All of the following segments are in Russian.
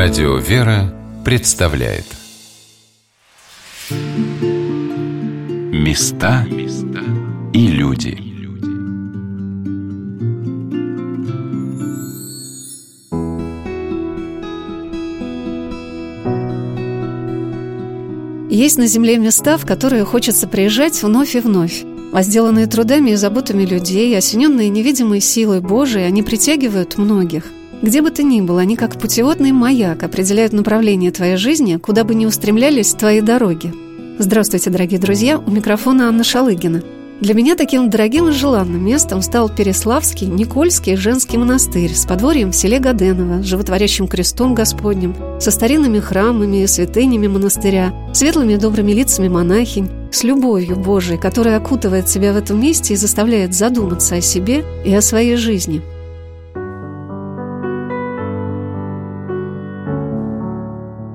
Радио «Вера» представляет Места и люди Есть на Земле места, в которые хочется приезжать вновь и вновь. Возделанные трудами и заботами людей, осененные невидимой силой Божией, они притягивают многих – где бы ты ни был, они как путеводный маяк определяют направление твоей жизни, куда бы ни устремлялись твои дороги. Здравствуйте, дорогие друзья, у микрофона Анна Шалыгина. Для меня таким дорогим и желанным местом стал Переславский Никольский женский монастырь с подворьем в селе Гаденово, животворящим крестом Господним, со старинными храмами и святынями монастыря, светлыми добрыми лицами монахинь, с любовью Божией, которая окутывает себя в этом месте и заставляет задуматься о себе и о своей жизни –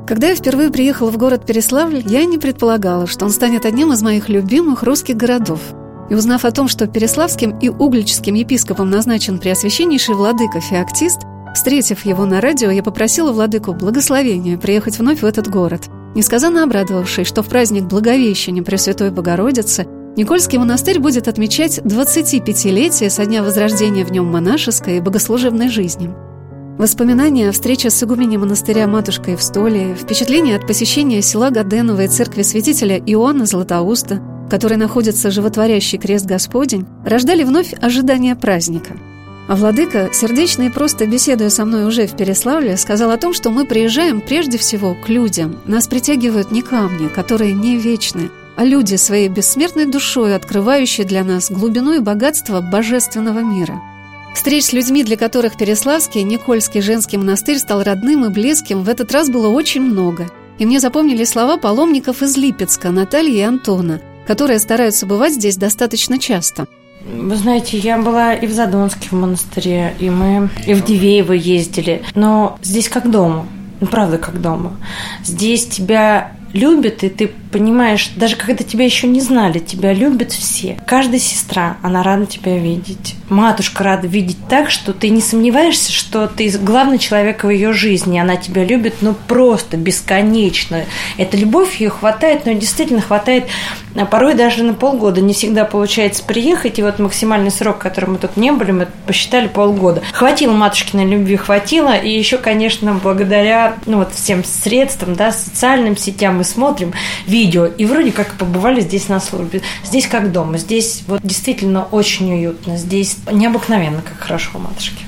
Когда я впервые приехала в город Переславль, я не предполагала, что он станет одним из моих любимых русских городов. И узнав о том, что Переславским и Угличским епископом назначен преосвященнейший владыка Феоктист, встретив его на радио, я попросила владыку благословения приехать вновь в этот город. Несказанно обрадовавшись, что в праздник Благовещения Пресвятой Богородицы Никольский монастырь будет отмечать 25-летие со дня возрождения в нем монашеской и богослужебной жизни – Воспоминания о встрече с игуменей монастыря Матушкой в Столе, впечатления от посещения села Гаденовой церкви святителя Иоанна Златоуста, в которой находится животворящий крест Господень, рождали вновь ожидание праздника. А владыка, сердечно и просто беседуя со мной уже в Переславле, сказал о том, что мы приезжаем прежде всего к людям. Нас притягивают не камни, которые не вечны, а люди своей бессмертной душой, открывающие для нас глубину и богатство божественного мира – Встреч с людьми, для которых Переславский, Никольский женский монастырь стал родным и близким, в этот раз было очень много. И мне запомнили слова паломников из Липецка, Натальи и Антона, которые стараются бывать здесь достаточно часто. Вы знаете, я была и в Задонске в монастыре, и мы и в Дивеево ездили. Но здесь как дома. Ну, правда, как дома. Здесь тебя любят, и ты понимаешь, даже когда тебя еще не знали, тебя любят все. Каждая сестра, она рада тебя видеть. Матушка рада видеть так, что ты не сомневаешься, что ты главный человек в ее жизни. Она тебя любит, ну, просто бесконечно. Эта любовь ее хватает, но действительно хватает а порой даже на полгода. Не всегда получается приехать, и вот максимальный срок, который мы тут не были, мы посчитали полгода. Хватило матушкиной любви, хватило, и еще, конечно, благодаря ну, вот всем средствам, да, социальным сетям мы смотрим, видим видео, и вроде как побывали здесь на службе. Здесь как дома, здесь вот действительно очень уютно, здесь необыкновенно как хорошо у матушки.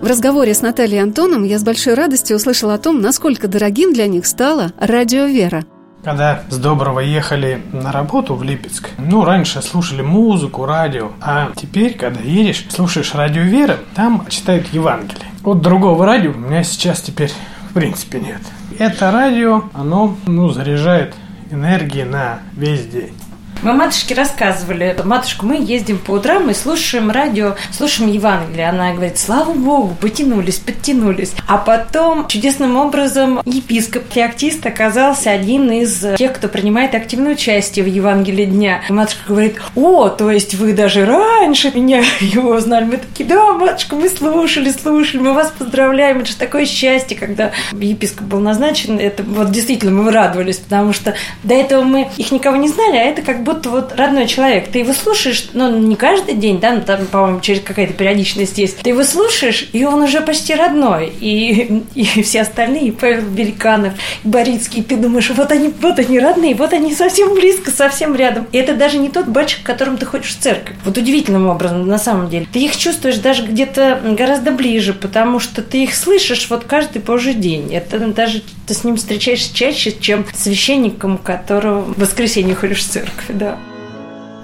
В разговоре с Натальей Антоном я с большой радостью услышала о том, насколько дорогим для них стало радио «Вера». Когда с Доброго ехали на работу в Липецк, ну, раньше слушали музыку, радио, а теперь, когда едешь, слушаешь радио «Вера», там читают Евангелие. Вот другого радио у меня сейчас теперь в принципе нет. Это радио, оно ну, заряжает энергии на весь день. Мы матушке рассказывали, матушка, мы ездим по утрам и слушаем радио, слушаем Евангелие. Она говорит, слава Богу, потянулись, подтянулись. А потом чудесным образом епископ Феоктист оказался один из тех, кто принимает активное участие в Евангелии дня. И матушка говорит, о, то есть вы даже раньше меня его узнали. Мы такие, да, матушка, мы слушали, слушали, мы вас поздравляем. Это же такое счастье, когда епископ был назначен. Это вот действительно мы радовались, потому что до этого мы их никого не знали, а это как будто вот родной человек. Ты его слушаешь, ну, не каждый день, да, ну, там, по-моему, через какая-то периодичность есть. Ты его слушаешь, и он уже почти родной. И, и все остальные, и Павел Великанов, и Борицкий, ты думаешь, вот они, вот они родные, вот они совсем близко, совсем рядом. И это даже не тот батчик, к которому ты ходишь в церковь. Вот удивительным образом, на самом деле. Ты их чувствуешь даже где-то гораздо ближе, потому что ты их слышишь вот каждый божий день. Это даже ты с ним встречаешься чаще, чем священником, которого в воскресенье ходишь в церковь да.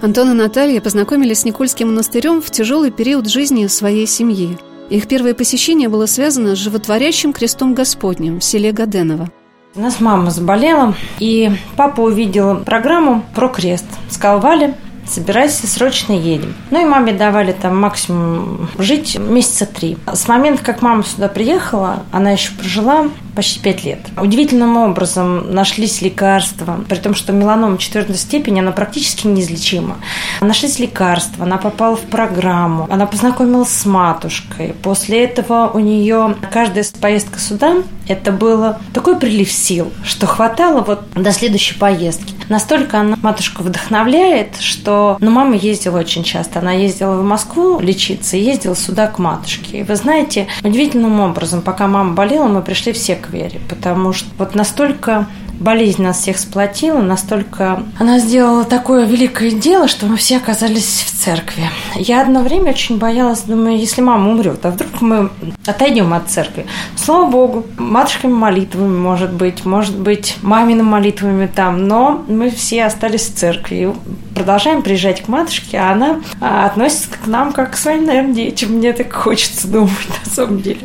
Антон и Наталья познакомились с Никольским монастырем в тяжелый период жизни своей семьи. Их первое посещение было связано с животворящим крестом Господним в селе Гаденово. У нас мама заболела, и папа увидел программу про крест. Сказал, Валя, собирайся, срочно едем. Ну и маме давали там максимум жить месяца три. С момента, как мама сюда приехала, она еще прожила почти 5 лет. Удивительным образом нашлись лекарства, при том, что меланома четвертой степени, она практически неизлечима. Нашлись лекарства, она попала в программу, она познакомилась с матушкой. После этого у нее каждая поездка сюда, это было такой прилив сил, что хватало вот до следующей поездки. Настолько она матушку вдохновляет, что ну, мама ездила очень часто. Она ездила в Москву лечиться, ездила сюда к матушке. И вы знаете, удивительным образом, пока мама болела, мы пришли все к Вере, потому что вот настолько болезнь нас всех сплотила, настолько она сделала такое великое дело, что мы все оказались в церкви. Я одно время очень боялась, думаю, если мама умрет, а вдруг мы отойдем от церкви. Слава Богу, матушками молитвами, может быть, может быть, мамиными молитвами там, но мы все остались в церкви продолжаем приезжать к матушке, а она а, относится к нам как к своим, наверное, детям. Мне так хочется думать на самом деле.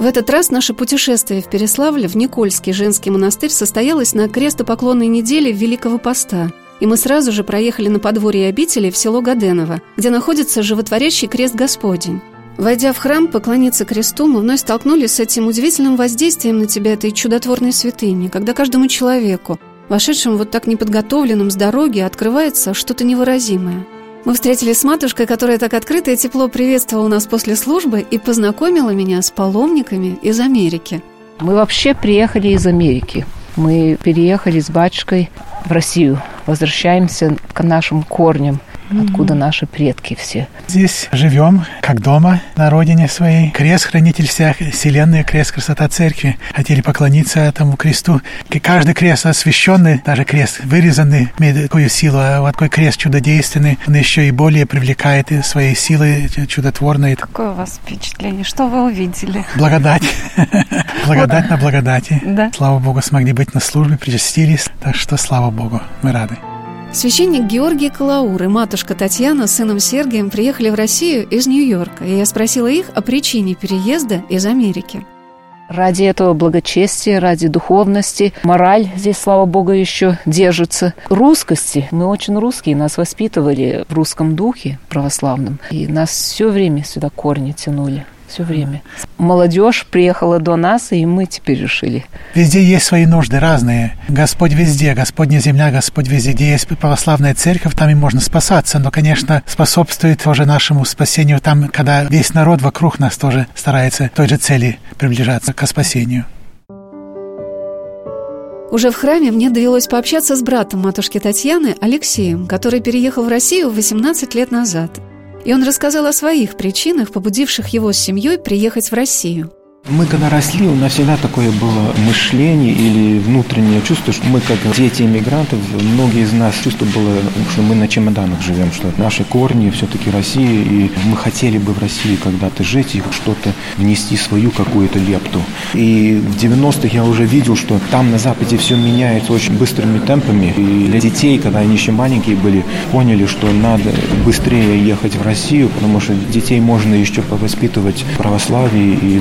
В этот раз наше путешествие в Переславле в Никольский женский монастырь состоялось на крестопоклонной неделе Великого Поста. И мы сразу же проехали на подворье обители в село Гаденово, где находится животворящий крест Господень. Войдя в храм, поклониться кресту, мы вновь столкнулись с этим удивительным воздействием на тебя этой чудотворной святыни, когда каждому человеку, вошедшему вот так неподготовленным с дороги, открывается что-то невыразимое – мы встретились с матушкой, которая так открыто и тепло приветствовала нас после службы и познакомила меня с паломниками из Америки. Мы вообще приехали из Америки. Мы переехали с батюшкой в Россию. Возвращаемся к нашим корням откуда наши предки все. Здесь живем, как дома, на родине своей. Крест, хранитель всех вселенной, крест, красота церкви. Хотели поклониться этому кресту. И каждый крест освященный, даже крест вырезанный, имеет такую силу. А вот такой крест чудодейственный, он еще и более привлекает своей силой чудотворной. Какое у вас впечатление? Что вы увидели? Благодать. Благодать на благодати. Да. Слава Богу, смогли быть на службе, причастились. Так что, слава Богу, мы рады. Священник Георгий Калаур и матушка Татьяна с сыном Сергием приехали в Россию из Нью-Йорка, и я спросила их о причине переезда из Америки. Ради этого благочестия, ради духовности, мораль здесь, слава богу, еще держится. Русскости. Мы очень русские, нас воспитывали в русском духе православном, и нас все время сюда корни тянули все время. Молодежь приехала до нас, и мы теперь решили. Везде есть свои нужды разные. Господь везде, Господня земля, Господь везде. Где есть православная церковь, там и можно спасаться. Но, конечно, способствует тоже нашему спасению там, когда весь народ вокруг нас тоже старается той же цели приближаться, к спасению. Уже в храме мне довелось пообщаться с братом матушки Татьяны, Алексеем, который переехал в Россию 18 лет назад – и он рассказал о своих причинах, побудивших его с семьей приехать в Россию. Мы когда росли, у нас всегда такое было мышление или внутреннее чувство, что мы как дети иммигрантов, многие из нас чувство было, что мы на чемоданах живем, что наши корни все-таки Россия, и мы хотели бы в России когда-то жить и что-то внести свою какую-то лепту. И в 90-х я уже видел, что там на Западе все меняется очень быстрыми темпами. И для детей, когда они еще маленькие были, поняли, что надо быстрее ехать в Россию, потому что детей можно еще повоспитывать в православии и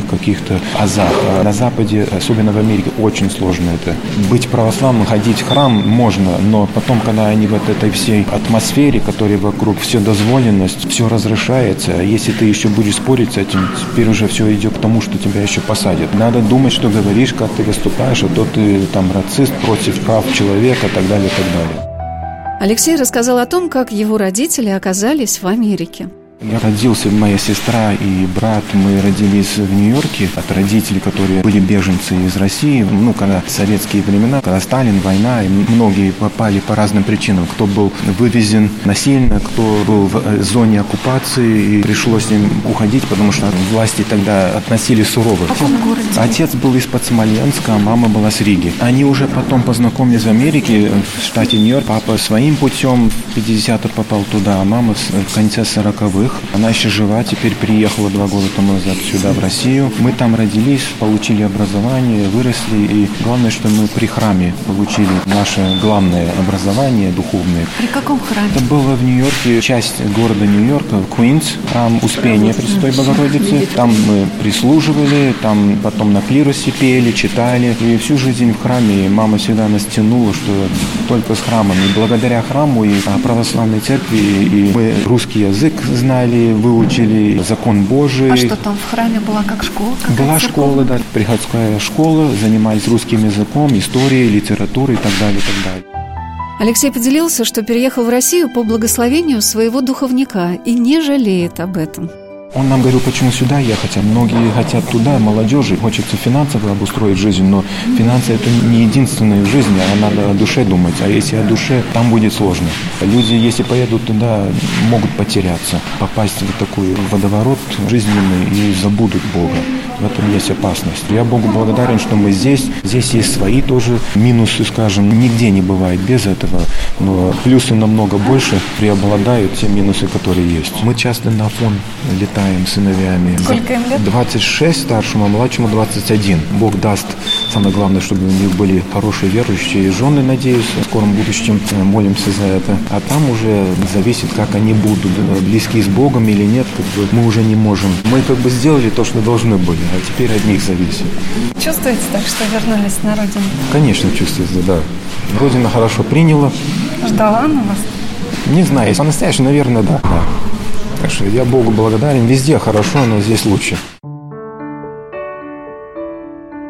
духовных каких-то азах. А на Западе, особенно в Америке, очень сложно это. Быть православным, ходить в храм можно, но потом, когда они в этой всей атмосфере, которая вокруг, все дозволенность, все разрешается, а если ты еще будешь спорить с этим, теперь уже все идет к тому, что тебя еще посадят. Надо думать, что говоришь, как ты выступаешь, а то ты там рацист против прав человека и так далее, и так далее. Алексей рассказал о том, как его родители оказались в Америке. Я родился, моя сестра и брат, мы родились в Нью-Йорке от родителей, которые были беженцы из России. Ну, когда советские времена, когда Сталин, война, и многие попали по разным причинам. Кто был вывезен насильно, кто был в э, зоне оккупации, и пришлось им уходить, потому что власти тогда относились сурово. А Отец был из-под Смоленска, а мама была с Риги. Они уже потом познакомились в Америке, в штате Нью-Йорк. Папа своим путем в 50-х попал туда, а мама в конце 40-х живых. Она еще жива, теперь приехала два года тому назад сюда, в Россию. Мы там родились, получили образование, выросли. И главное, что мы при храме получили наше главное образование духовное. При каком храме? Это было в Нью-Йорке, часть города Нью-Йорка, Куинс, храм Успения Пресвятой Богородицы. Там мы прислуживали, там потом на клиросе пели, читали. И всю жизнь в храме. И мама всегда нас тянула, что только с храмом. И благодаря храму и православной церкви, и мы русский язык знаем, читали, выучили закон Божий. А что там в храме была как школа? Была школа, да, приходская школа, занимались русским языком, историей, литературой и так далее, и так далее. Алексей поделился, что переехал в Россию по благословению своего духовника и не жалеет об этом. Он нам говорил, почему сюда ехать, а многие хотят туда, молодежи, хочется финансово обустроить жизнь, но финансы это не единственное в жизни, а надо о душе думать, а если о душе, там будет сложно. Люди, если поедут туда, могут потеряться, попасть в такой водоворот жизненный и забудут Бога. В этом есть опасность. Я Богу благодарен, что мы здесь. Здесь есть свои тоже минусы, скажем. Нигде не бывает без этого. Но плюсы намного больше преобладают те минусы, которые есть. Мы часто на фон летаем с сыновьями. Сколько им лет? 26 старшему, а младшему 21. Бог даст. Самое главное, чтобы у них были хорошие верующие жены, надеюсь, в скором будущем. Молимся за это. А там уже зависит, как они будут, близки с Богом или нет. Как бы мы уже не можем. Мы как бы сделали то, что должны были а теперь от них зависит. Чувствуете так, что вернулись на родину? Конечно, чувствуется, да. Родина хорошо приняла. Ждала она вас? Не знаю, по-настоящему, наверное, да. да. Так что я Богу благодарен. Везде хорошо, но здесь лучше.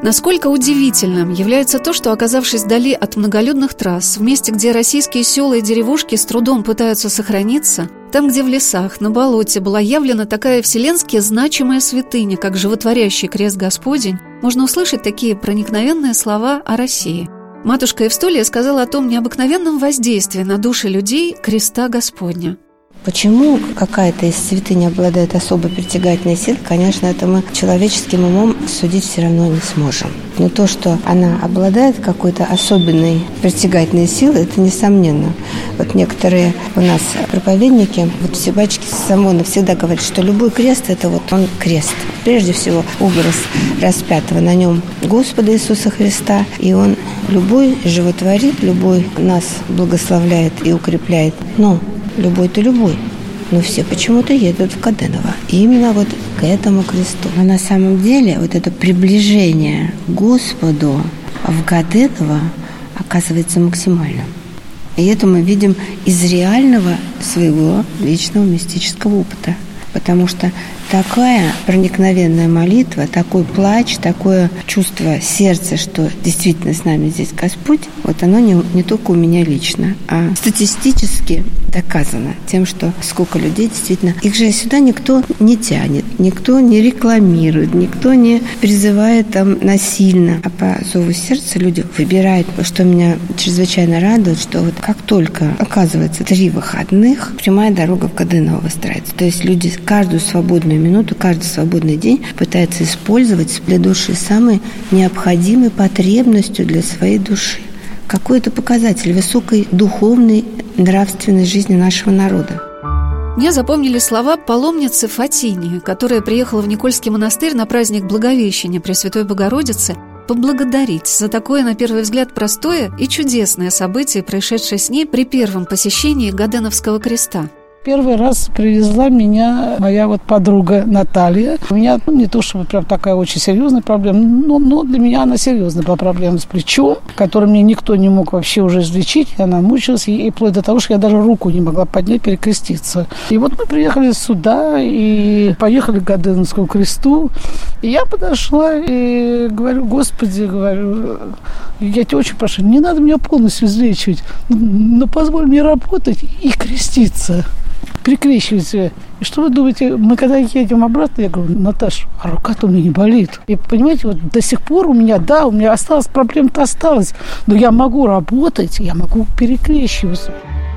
Насколько удивительным является то, что, оказавшись вдали от многолюдных трасс, в месте, где российские села и деревушки с трудом пытаются сохраниться, там, где в лесах, на болоте была явлена такая вселенски значимая святыня, как животворящий крест Господень, можно услышать такие проникновенные слова о России. Матушка Евстолия сказала о том необыкновенном воздействии на души людей креста Господня – Почему какая-то из святынь обладает особой притягательной силой, конечно, это мы человеческим умом судить все равно не сможем. Но то, что она обладает какой-то особенной притягательной силой, это несомненно. Вот некоторые у нас проповедники, вот все бачки Самона всегда говорят, что любой крест – это вот он крест. Прежде всего, образ распятого на нем Господа Иисуса Христа, и он любой животворит, любой нас благословляет и укрепляет. Но любой-то любой. Но все почему-то едут в Каденово. И именно вот к этому кресту. Но на самом деле вот это приближение к Господу в Каденово оказывается максимальным. И это мы видим из реального своего личного мистического опыта. Потому что такая проникновенная молитва, такой плач, такое чувство сердца, что действительно с нами здесь Господь, вот оно не, не только у меня лично, а статистически доказано тем, что сколько людей действительно... Их же сюда никто не тянет, никто не рекламирует, никто не призывает там насильно. А по зову сердца люди выбирают, что меня чрезвычайно радует, что вот как только оказывается три выходных, прямая дорога в Кадыново выстраивается. То есть люди каждую свободную минуту, каждый свободный день пытается использовать для души самой необходимой потребностью для своей души. Какой это показатель высокой духовной нравственной жизни нашего народа. Мне запомнили слова паломницы Фатини, которая приехала в Никольский монастырь на праздник Благовещения Пресвятой Богородицы поблагодарить за такое, на первый взгляд, простое и чудесное событие, происшедшее с ней при первом посещении Гаденовского креста – Первый раз привезла меня моя вот подруга Наталья. У меня ну, не то, чтобы прям такая очень серьезная проблема, но, но для меня она серьезная была проблема с плечом, которую мне никто не мог вообще уже излечить. Она мучилась, и, и вплоть до того, что я даже руку не могла поднять, перекреститься. И вот мы приехали сюда и поехали к Гаденовскому кресту. И я подошла и говорю, Господи, говорю, я тебя очень прошу, не надо меня полностью излечивать, но позволь мне работать и креститься прикрещивается. И что вы думаете, мы когда едем обратно, я говорю, Наташ, а рука-то у меня не болит. И понимаете, вот до сих пор у меня, да, у меня осталась, проблема-то осталась, но я могу работать, я могу перекрещиваться.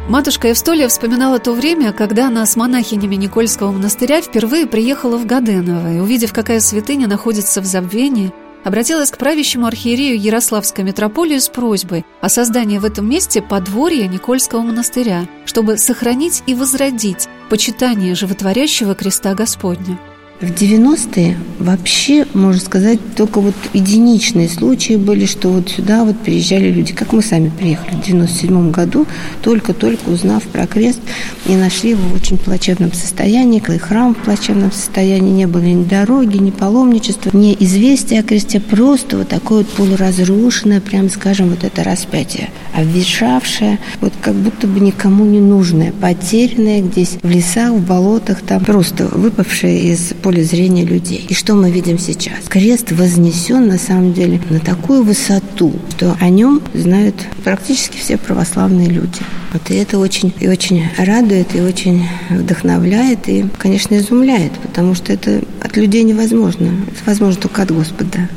Матушка Евстолия вспоминала то время, когда она с монахинями Никольского монастыря впервые приехала в Гаденово и, увидев, какая святыня находится в забвении, обратилась к правящему архиерею Ярославской митрополии с просьбой о создании в этом месте подворья Никольского монастыря, чтобы сохранить и возродить почитание животворящего креста Господня. В 90-е вообще, можно сказать, только вот единичные случаи были, что вот сюда вот приезжали люди, как мы сами приехали в 97 году, только-только узнав про крест, и нашли его в очень плачевном состоянии, и храм в плачевном состоянии, не было ни дороги, ни паломничества, ни известия о кресте, просто вот такое вот полуразрушенное, прям скажем, вот это распятие, обветшавшее, вот как будто бы никому не нужное, потерянное здесь в лесах, в болотах, там просто выпавшее из поля поле зрения людей. И что мы видим сейчас? Крест вознесен на самом деле на такую высоту, что о нем знают практически все православные люди. Вот и это очень и очень радует, и очень вдохновляет, и, конечно, изумляет, потому что это от людей невозможно. Это возможно только от Господа.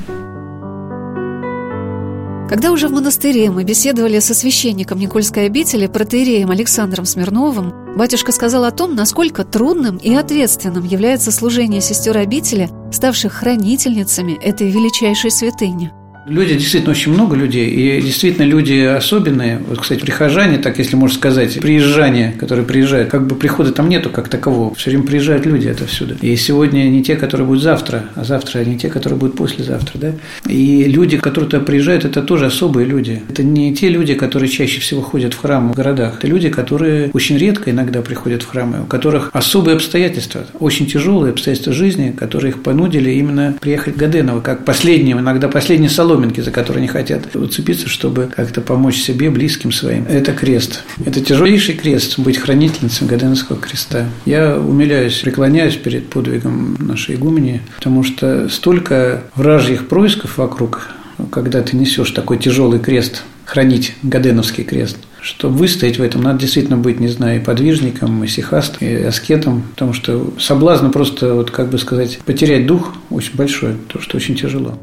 Когда уже в монастыре мы беседовали со священником Никольской обители, протеереем Александром Смирновым, батюшка сказал о том, насколько трудным и ответственным является служение сестер обители, ставших хранительницами этой величайшей святыни – Люди, действительно, очень много людей, и действительно люди особенные. Вот, кстати, прихожане, так если можно сказать, приезжане, которые приезжают, как бы прихода там нету как такового. Все время приезжают люди это отовсюду. И сегодня не те, которые будут завтра, а завтра не те, которые будут послезавтра. Да? И люди, которые туда приезжают, это тоже особые люди. Это не те люди, которые чаще всего ходят в храм в городах. Это люди, которые очень редко иногда приходят в храмы, у которых особые обстоятельства, очень тяжелые обстоятельства жизни, которые их понудили именно приехать в Гаденово, как последним, иногда последний салон соломинки, за которые они хотят уцепиться, чтобы как-то помочь себе, близким своим. Это крест. Это тяжелейший крест, быть хранительницей Гаденовского креста. Я умиляюсь, преклоняюсь перед подвигом нашей игумени, потому что столько вражьих происков вокруг, когда ты несешь такой тяжелый крест, хранить Гаденовский крест, чтобы выстоять в этом, надо действительно быть, не знаю, и подвижником, и сихастом, и аскетом, потому что соблазн просто, вот как бы сказать, потерять дух очень большой, то, что очень тяжело.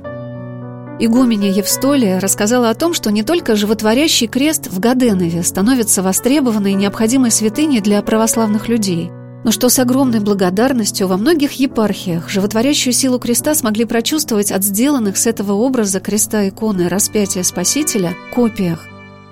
Игуменя Евстолия рассказала о том, что не только животворящий крест в Гаденове становится востребованной и необходимой святыней для православных людей, но что с огромной благодарностью во многих епархиях животворящую силу креста смогли прочувствовать от сделанных с этого образа креста иконы распятия Спасителя копиях.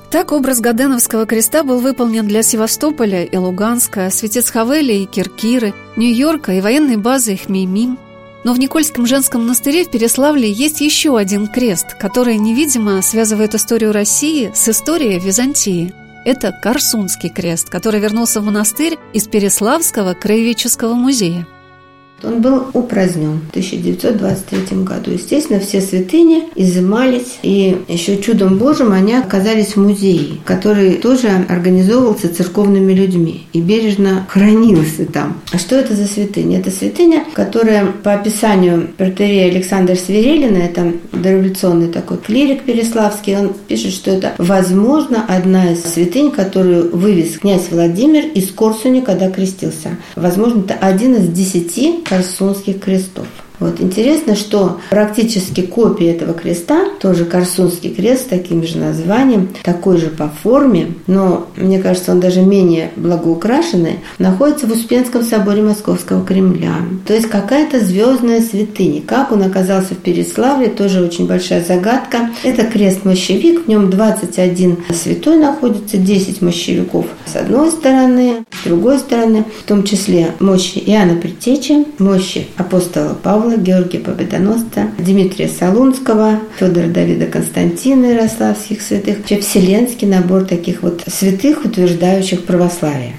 Так образ Гаденовского креста был выполнен для Севастополя и Луганска, Светецхавеля и Киркиры, Нью-Йорка и военной базы Хмеймим – но в Никольском женском монастыре в Переславле есть еще один крест, который невидимо связывает историю России с историей Византии. Это Корсунский крест, который вернулся в монастырь из Переславского краеведческого музея. Он был упразднен в 1923 году. Естественно, все святыни изымались, и еще чудом Божьим они оказались в музее, который тоже организовывался церковными людьми и бережно хранился там. А что это за святыня? Это святыня, которая по описанию протерея Александра Сверелина, это дореволюционный такой клирик Переславский, он пишет, что это, возможно, одна из святынь, которую вывез князь Владимир из Корсуни, когда крестился. Возможно, это один из десяти Корсунских крестов. Вот интересно, что практически копия этого креста, тоже Корсунский крест с таким же названием, такой же по форме, но мне кажется, он даже менее благоукрашенный, находится в Успенском соборе Московского Кремля. То есть какая-то звездная святыня. Как он оказался в Переславле, тоже очень большая загадка. Это крест-мощевик, в нем 21 святой находится, 10 мощевиков с одной стороны, с другой стороны, в том числе мощи Иоанна Предтечи, мощи апостола Павла, Павла, Георгия Победоносца, Дмитрия Солунского, Федора Давида Константина Ярославских святых. Вообще вселенский набор таких вот святых, утверждающих православие.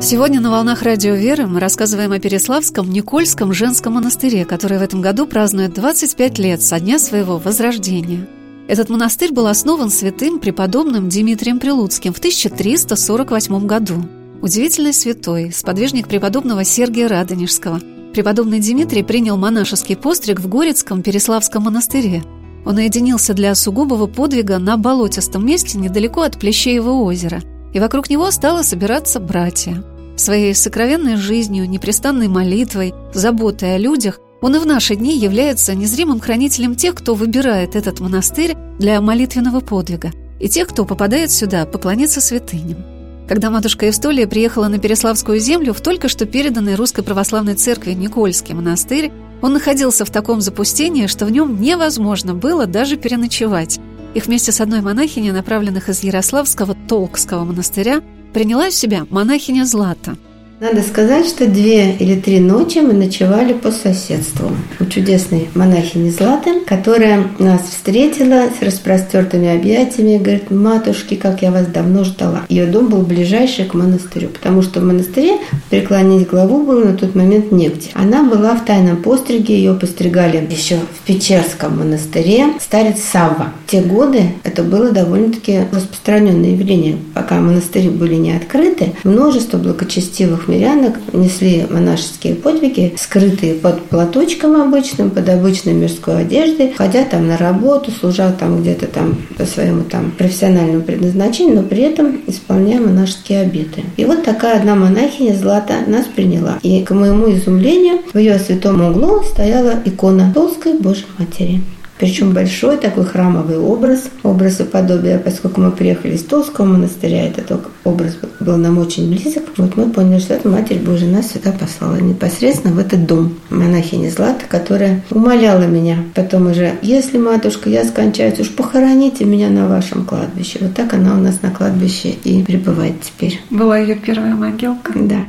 Сегодня на «Волнах Радио Веры» мы рассказываем о Переславском Никольском женском монастыре, который в этом году празднует 25 лет со дня своего возрождения. Этот монастырь был основан святым преподобным Дмитрием Прилуцким в 1348 году. Удивительный святой, сподвижник преподобного Сергия Радонежского. Преподобный Дмитрий принял монашеский постриг в Горецком Переславском монастыре. Он уединился для сугубого подвига на болотистом месте недалеко от Плещеева озера, и вокруг него стало собираться братья. Своей сокровенной жизнью, непрестанной молитвой, заботой о людях он и в наши дни является незримым хранителем тех, кто выбирает этот монастырь для молитвенного подвига, и тех, кто попадает сюда поклониться святыням. Когда матушка Евстолия приехала на Переславскую землю в только что переданной Русской Православной Церкви Никольский монастырь, он находился в таком запустении, что в нем невозможно было даже переночевать. Их вместе с одной монахиней, направленных из Ярославского Толкского монастыря, приняла в себя монахиня Злата. Надо сказать, что две или три ночи мы ночевали по соседству у чудесной монахини Златы, которая нас встретила с распростертыми объятиями говорит, матушки, как я вас давно ждала. Ее дом был ближайший к монастырю, потому что в монастыре преклонить главу было на тот момент негде. Она была в тайном постриге, ее постригали еще в Печерском монастыре старец Савва. В те годы это было довольно-таки распространенное явление. Пока монастыри были не открыты, множество благочестивых мирянок несли монашеские подвиги, скрытые под платочком обычным, под обычной мирской одеждой, ходя там на работу, служа там где-то там по своему там профессиональному предназначению, но при этом исполняя монашеские обеты. И вот такая одна монахиня Злата нас приняла. И, к моему изумлению, в ее святом углу стояла икона Толской Божьей Матери. Причем большой такой храмовый образ, образ и подобие, поскольку мы приехали из Толского монастыря, этот образ был нам очень близок. Вот мы поняли, что эта Матерь Божия нас сюда послала непосредственно в этот дом монахини Злата, которая умоляла меня потом уже, если, матушка, я скончаюсь, уж похороните меня на вашем кладбище. Вот так она у нас на кладбище и пребывает теперь. Была ее первая могилка? Да.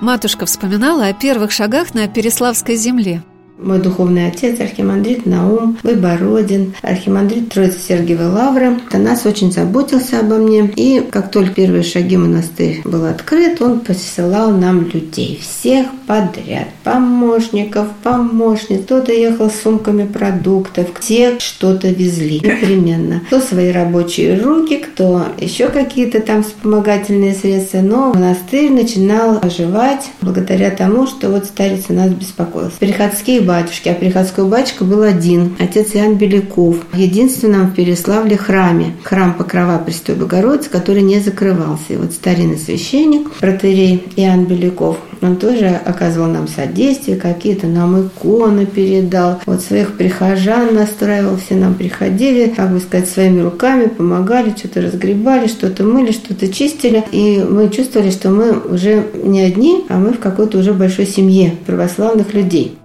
Матушка вспоминала о первых шагах на Переславской земле – мой духовный отец, архимандрит Наум Выбородин, архимандрит Троицы Сергиевой Лавры, о нас очень заботился обо мне. И как только первые шаги монастырь был открыт, он посылал нам людей, всех подряд, помощников, помощниц. Кто-то ехал с сумками продуктов, те что-то везли непременно. Кто свои рабочие руки, кто еще какие-то там вспомогательные средства. Но монастырь начинал оживать благодаря тому, что вот старец нас беспокоился. Приходские батюшки, а приходской батюшка был один, отец Иоанн Беляков, в единственном в Переславле храме, храм Покрова Престой Богородицы, который не закрывался. И вот старинный священник, протерей Иоанн Беляков, он тоже оказывал нам содействие, какие-то нам иконы передал, вот своих прихожан настраивал, все нам приходили, как бы сказать, своими руками помогали, что-то разгребали, что-то мыли, что-то чистили, и мы чувствовали, что мы уже не одни, а мы в какой-то уже большой семье православных людей.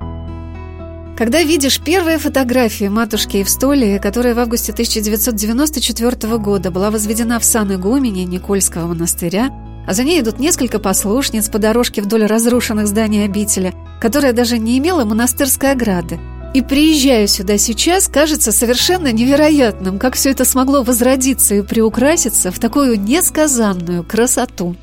Когда видишь первые фотографии матушки Евстолии, которая в августе 1994 года была возведена в сан игумени Никольского монастыря, а за ней идут несколько послушниц по дорожке вдоль разрушенных зданий обители, которая даже не имела монастырской ограды. И приезжая сюда сейчас, кажется совершенно невероятным, как все это смогло возродиться и приукраситься в такую несказанную красоту.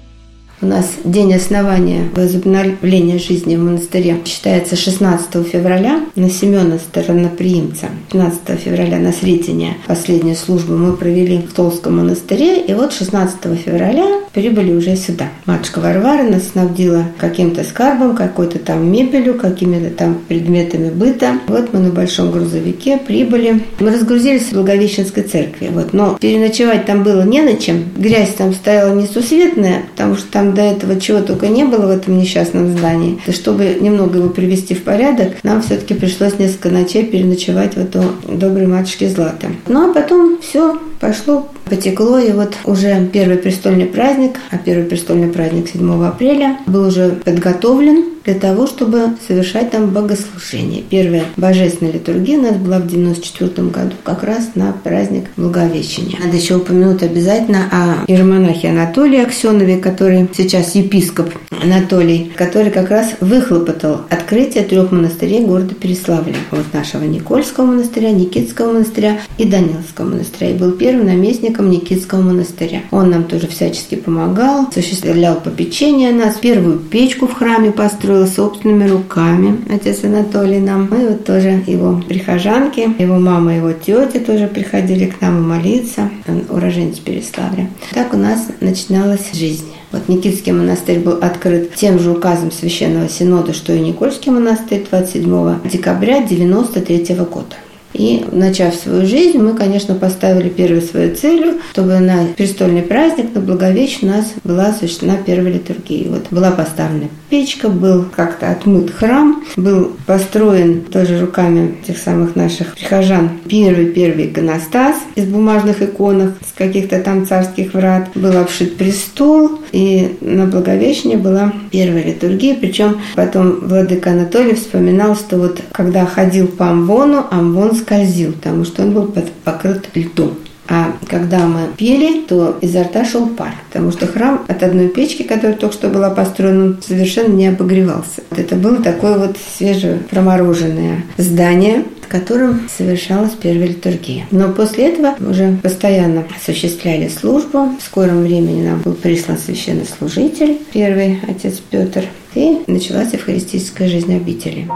У нас день основания возобновления жизни в монастыре считается 16 февраля на Семена Стороноприимца. 15 февраля на Сретение последнюю службу мы провели в Толском монастыре. И вот 16 февраля прибыли уже сюда. Матушка Варвара нас снабдила каким-то скарбом, какой-то там мебелью, какими-то там предметами быта. Вот мы на большом грузовике прибыли. Мы разгрузились в Благовещенской церкви. Вот. Но переночевать там было не на чем. Грязь там стояла несусветная, потому что там там до этого чего только не было в этом несчастном здании. И чтобы немного его привести в порядок, нам все-таки пришлось несколько ночей переночевать в эту доброй матушке Златы. Ну а потом все пошло, потекло, и вот уже первый престольный праздник, а первый престольный праздник 7 апреля был уже подготовлен для того, чтобы совершать там богослужение. Первая божественная литургия у нас была в 94 году, как раз на праздник Благовещения. Надо еще упомянуть обязательно о иеромонахе Анатолии Аксенове, который сейчас епископ Анатолий, который как раз выхлопотал открытие трех монастырей города Переславля. Вот нашего Никольского монастыря, Никитского монастыря и Даниловского монастыря. И был первым наместником Никитского монастыря. Он нам тоже всячески помогал, осуществлял попечение нас, первую печку в храме построил, строил собственными руками отец Анатолий нам. Мы вот тоже его прихожанки, его мама, его тети тоже приходили к нам молиться. Он уроженец Переславля. Так у нас начиналась жизнь. Вот Никитский монастырь был открыт тем же указом Священного Синода, что и Никольский монастырь 27 декабря 1993 года. И, начав свою жизнь, мы, конечно, поставили первой свою целью, чтобы на престольный праздник, на Благовещение у нас была осуществлена первая литургия. Вот была поставлена печка, был как-то отмыт храм, был построен тоже руками тех самых наших прихожан первый-первый иконостас из бумажных иконок, с каких-то там царских врат. Был обшит престол, и на Благовещение была первая литургия. Причем потом Владыка Анатолий вспоминал, что вот когда ходил по Амвону, Амвон скользил, потому что он был покрыт льдом. А когда мы пели, то изо рта шел пар, потому что храм от одной печки, которая только что была построена, совершенно не обогревался. Это было такое вот свежепромороженное здание, в котором совершалась первая литургия. Но после этого уже постоянно осуществляли службу. В скором времени нам был прислан священнослужитель, первый отец Петр, и началась евхаристическая жизнь обители.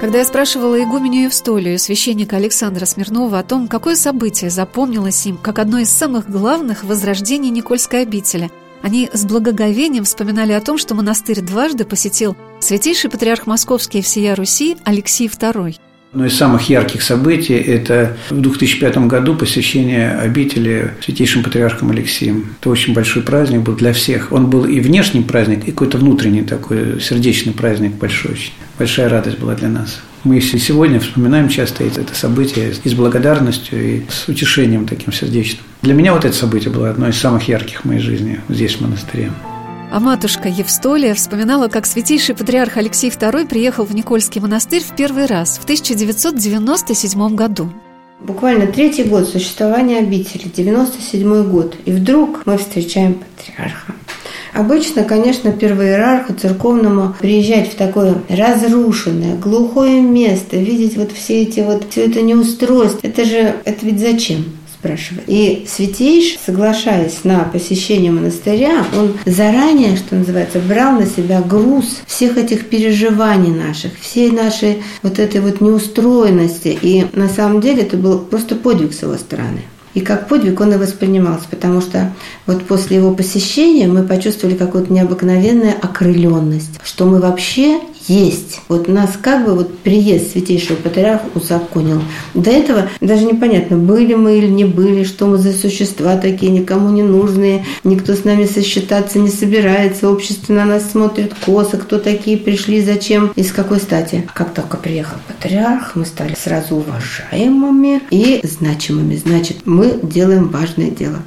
Когда я спрашивала игуменю Евстолию, священника Александра Смирнова, о том, какое событие запомнилось им как одно из самых главных возрождений Никольской обители, они с благоговением вспоминали о том, что монастырь дважды посетил святейший патриарх Московский и всея Руси Алексей II. Одно из самых ярких событий – это в 2005 году посещение обители святейшим патриархом Алексеем. Это очень большой праздник был для всех. Он был и внешний праздник, и какой-то внутренний такой сердечный праздник большой очень. Большая радость была для нас. Мы сегодня вспоминаем часто это событие и с благодарностью, и с утешением таким сердечным. Для меня вот это событие было одно из самых ярких в моей жизни здесь, в монастыре. А матушка Евстолия вспоминала, как святейший патриарх Алексей II приехал в Никольский монастырь в первый раз в 1997 году. Буквально третий год существования обители, 97 год. И вдруг мы встречаем патриарха. Обычно, конечно, первоиерарху церковному приезжать в такое разрушенное, глухое место, видеть вот все эти вот, все это неустройство, это же, это ведь зачем? спрашивает. И святейший, соглашаясь на посещение монастыря, он заранее, что называется, брал на себя груз всех этих переживаний наших, всей нашей вот этой вот неустроенности. И на самом деле это был просто подвиг с его стороны. И как подвиг он и воспринимался, потому что вот после его посещения мы почувствовали какую-то необыкновенную окрыленность, что мы вообще есть. Вот нас как бы вот приезд святейшего патриарха узаконил. До этого даже непонятно, были мы или не были, что мы за существа такие, никому не нужные, никто с нами сосчитаться не собирается, общество на нас смотрит косо, кто такие пришли, зачем и с какой стати. Как только приехал патриарх, мы стали сразу уважаемыми и значимыми. Значит, мы делаем важное дело.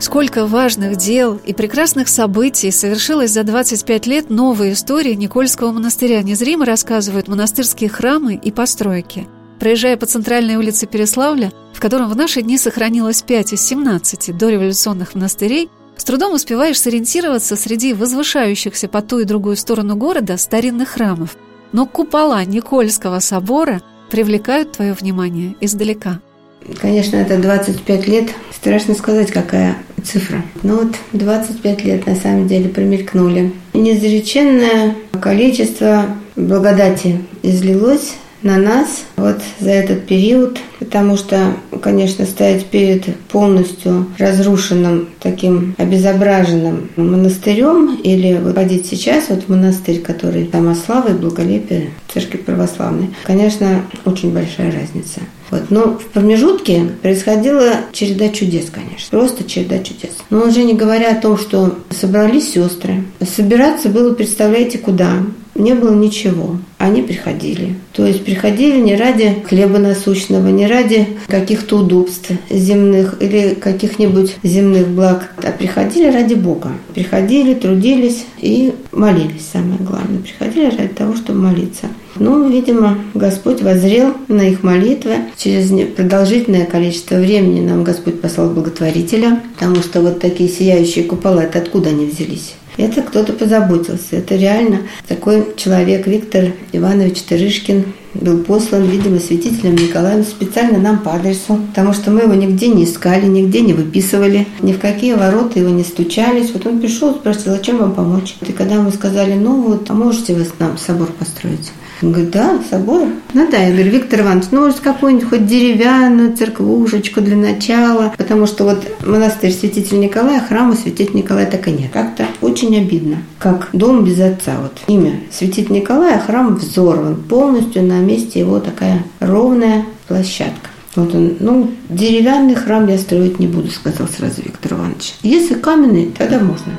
Сколько важных дел и прекрасных событий совершилось за 25 лет новой истории Никольского монастыря. Незримо рассказывают монастырские храмы и постройки. Проезжая по центральной улице Переславля, в котором в наши дни сохранилось 5 из 17 дореволюционных монастырей, с трудом успеваешь сориентироваться среди возвышающихся по ту и другую сторону города старинных храмов. Но купола Никольского собора привлекают твое внимание издалека. Конечно, это 25 лет. Страшно сказать, какая цифра. Но вот 25 лет на самом деле промелькнули. Неизреченное количество благодати излилось на нас вот за этот период, потому что, конечно, стоять перед полностью разрушенным, таким обезображенным монастырем или выходить сейчас вот в монастырь, который сама слава и благолепие церкви православной, конечно, очень большая разница. Вот. Но в промежутке происходила череда чудес, конечно. Просто череда чудес. Но уже не говоря о том, что собрались сестры. Собираться было, представляете, куда? Не было ничего. Они приходили. То есть приходили не ради хлеба насущного, не ради каких-то удобств земных или каких-нибудь земных благ, а приходили ради Бога. Приходили, трудились и молились, самое главное. Приходили ради того, чтобы молиться. Ну, видимо, Господь возрел на их молитвы. Через продолжительное количество времени нам Господь послал благотворителя, потому что вот такие сияющие купола, это откуда они взялись? Это кто-то позаботился. Это реально такой человек, Виктор Иванович Тырышкин, был послан, видимо, святителем Николаем специально нам по адресу, потому что мы его нигде не искали, нигде не выписывали, ни в какие ворота его не стучались. Вот он пришел, спросил, а чем вам помочь? И когда мы сказали, ну вот, а можете вы нам собор построить? Он говорит, да, собор. Ну да, я говорю, Виктор Иванович, ну может какую-нибудь хоть деревянную церквушечку для начала, потому что вот монастырь святителя Николая, храма святителя Николая так и нет. Как-то очень обидно, как дом без отца. Вот имя святителя Николая, храм взорван, полностью на месте его такая ровная площадка. Вот он, ну, деревянный храм я строить не буду, сказал сразу Виктор Иванович. Если каменный, тогда можно.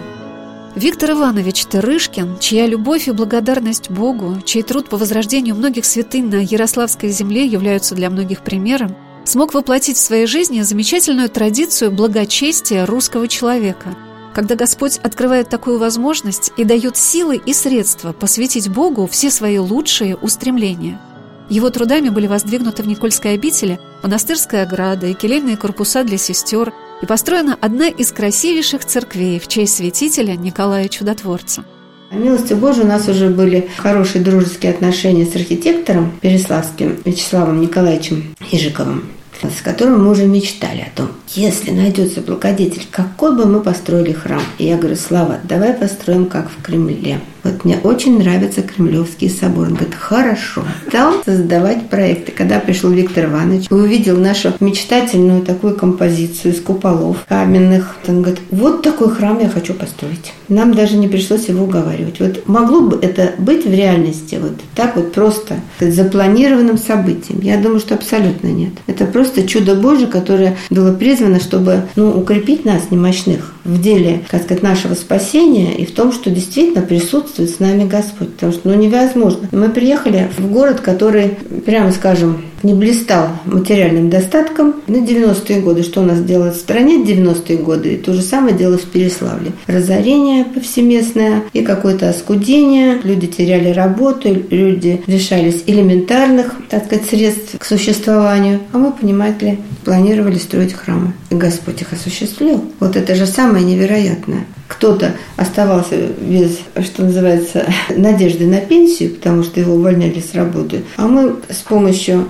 Виктор Иванович Тырышкин, чья любовь и благодарность Богу, чей труд по возрождению многих святынь на Ярославской земле являются для многих примером, смог воплотить в своей жизни замечательную традицию благочестия русского человека, когда Господь открывает такую возможность и дает силы и средства посвятить Богу все свои лучшие устремления. Его трудами были воздвигнуты в Никольской обители монастырская ограда и келейные корпуса для сестер, и построена одна из красивейших церквей в честь святителя Николая Чудотворца. Милости Божией у нас уже были хорошие дружеские отношения с архитектором Переславским Вячеславом Николаевичем Ижиковым с которым мы уже мечтали о том, если найдется благодетель, какой бы мы построили храм. И я говорю, Слава, давай построим как в Кремле. Вот мне очень нравится Кремлевский собор. Он говорит, хорошо. Стал создавать проекты. Когда пришел Виктор Иванович и увидел нашу мечтательную такую композицию из куполов каменных, он говорит, вот такой храм я хочу построить. Нам даже не пришлось его уговаривать. Вот могло бы это быть в реальности вот так вот просто, запланированным событием? Я думаю, что абсолютно нет. Это просто чудо Божие, которое было призвано, чтобы ну, укрепить нас, немощных, в деле, как сказать, нашего спасения и в том, что действительно присутствует с нами Господь. Потому что ну, невозможно. Мы приехали в город, который, прямо скажем, не блистал материальным достатком. На 90-е годы, что у нас делалось в стране в 90-е годы, то же самое делалось в Переславле. Разорение повсеместное и какое-то оскудение. Люди теряли работу, люди лишались элементарных, так сказать, средств к существованию. А мы, понимаете ли, планировали строить храмы. И Господь их осуществил. Вот это же самое невероятное кто-то оставался без, что называется, надежды на пенсию, потому что его увольняли с работы. А мы с помощью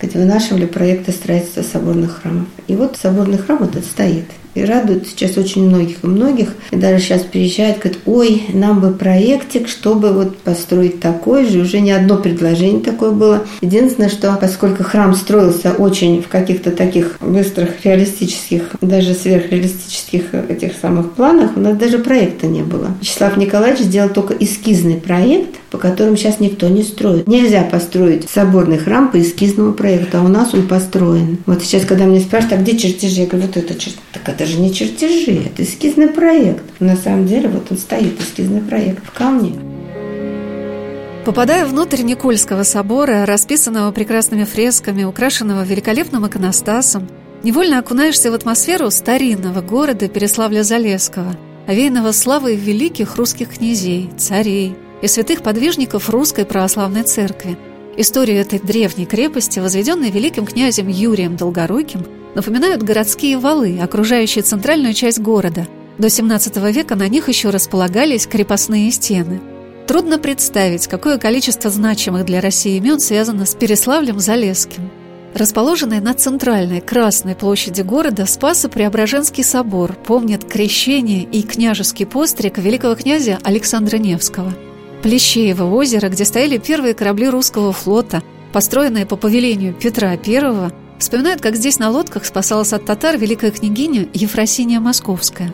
Божией вынашивали проекты строительства соборных храмов. И вот соборный храм этот стоит и радует сейчас очень многих и многих. И даже сейчас приезжают, говорят, ой, нам бы проектик, чтобы вот построить такой же. Уже не одно предложение такое было. Единственное, что поскольку храм строился очень в каких-то таких быстрых, реалистических, даже сверхреалистических этих самых планах, у нас даже проекта не было. Вячеслав Николаевич сделал только эскизный проект, по которым сейчас никто не строит. Нельзя построить соборный храм по эскизному проекту, а у нас он построен. Вот сейчас, когда мне спрашивают, а где чертежи? Я говорю, вот это чертежи. Так это же не чертежи, это эскизный проект. На самом деле вот он стоит, эскизный проект в камне. Попадая внутрь Никольского собора, расписанного прекрасными фресками, украшенного великолепным иконостасом, невольно окунаешься в атмосферу старинного города Переславля-Залесского, овеянного славой великих русских князей, царей и святых подвижников Русской Православной Церкви. Историю этой древней крепости, возведенной великим князем Юрием Долгоруким, напоминают городские валы, окружающие центральную часть города. До XVII века на них еще располагались крепостные стены. Трудно представить, какое количество значимых для России имен связано с Переславлем-Залесским. Расположенный на центральной Красной площади города Спасо-Преображенский собор помнит крещение и княжеский постриг великого князя Александра Невского. Плещеево озеро, где стояли первые корабли русского флота, построенные по повелению Петра I, Вспоминают, как здесь на лодках спасалась от татар великая княгиня Ефросиния Московская.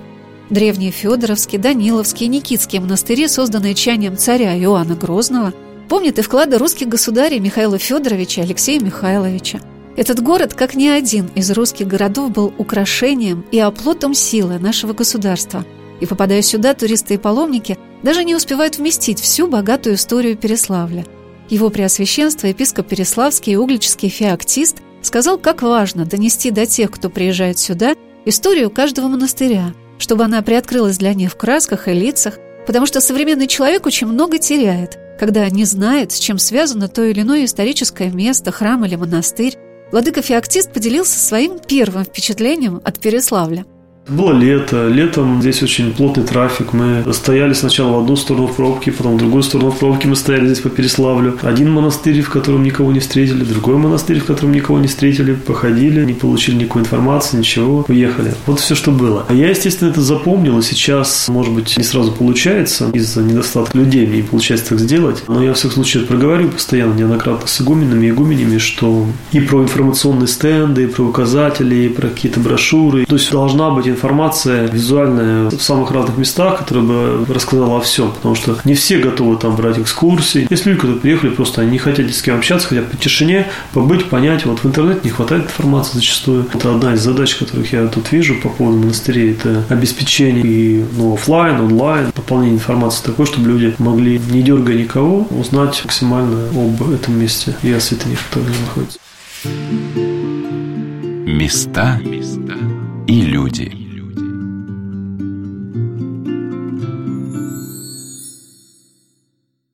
Древние Федоровские, Даниловские Никитские монастыри, созданные чаянием царя Иоанна Грозного, помнят и вклады русских государей Михаила Федоровича и Алексея Михайловича. Этот город, как ни один из русских городов, был украшением и оплотом силы нашего государства. И попадая сюда, туристы и паломники даже не успевают вместить всю богатую историю Переславля. Его преосвященство, епископ Переславский и углический феоктист – сказал, как важно донести до тех, кто приезжает сюда, историю каждого монастыря, чтобы она приоткрылась для них в красках и лицах, потому что современный человек очень много теряет, когда не знает, с чем связано то или иное историческое место, храм или монастырь. Владыка Феоктист поделился своим первым впечатлением от Переславля. Было лето. Летом здесь очень плотный трафик. Мы стояли сначала в одну сторону в пробке, потом в другую сторону в пробке. Мы стояли здесь по Переславлю. Один монастырь, в котором никого не встретили, другой монастырь, в котором никого не встретили. Походили, не получили никакой информации, ничего. Уехали. Вот все, что было. А я, естественно, это запомнил. И сейчас, может быть, не сразу получается. Из-за недостатка людей мне не получается так сделать. Но я, в всяком случае, проговорю постоянно, неоднократно с игуменами и игуменями, что и про информационные стенды, и про указатели, и про какие-то брошюры. То есть должна быть информация визуальная в самых разных местах, которая бы рассказала о всем, потому что не все готовы там брать экскурсии. Есть люди, которые приехали, просто они не хотят с кем общаться, хотят по тишине, побыть, понять. Вот в интернете не хватает информации зачастую. Это одна из задач, которых я тут вижу по поводу монастырей, это обеспечение и ну, офлайн, онлайн, пополнение информации такой, чтобы люди могли, не дергая никого, узнать максимально об этом месте и о святынях, которые находятся. Места и люди.